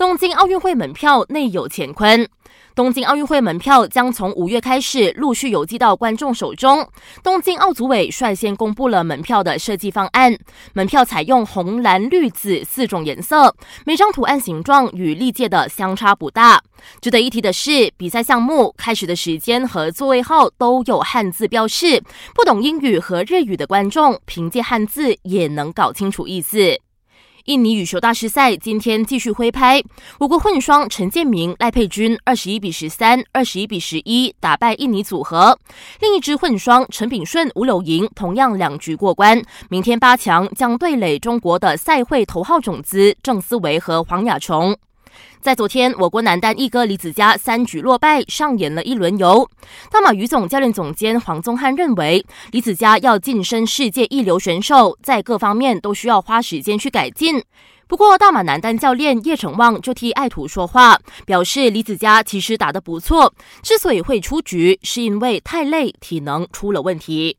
东京奥运会门票内有乾坤。东京奥运会门票将从五月开始陆续邮寄到观众手中。东京奥组委率先公布了门票的设计方案，门票采用红、蓝、绿、紫四种颜色，每张图案形状与历届的相差不大。值得一提的是，比赛项目开始的时间和座位号都有汉字标示，不懂英语和日语的观众凭借汉字也能搞清楚意思。印尼羽球大师赛今天继续挥拍，我国混双陈建明、赖佩君二十一比十三、二十一比十一打败印尼组合，另一支混双陈炳顺、吴柳莹同样两局过关，明天八强将对垒中国的赛会头号种子郑思维和黄雅琼。在昨天，我国男单一哥李子嘉三局落败，上演了一轮游。大马羽总教练总监黄宗汉认为，李子嘉要晋升世界一流选手，在各方面都需要花时间去改进。不过，大马男单教练叶成旺就替爱徒说话，表示李子嘉其实打得不错，之所以会出局，是因为太累，体能出了问题。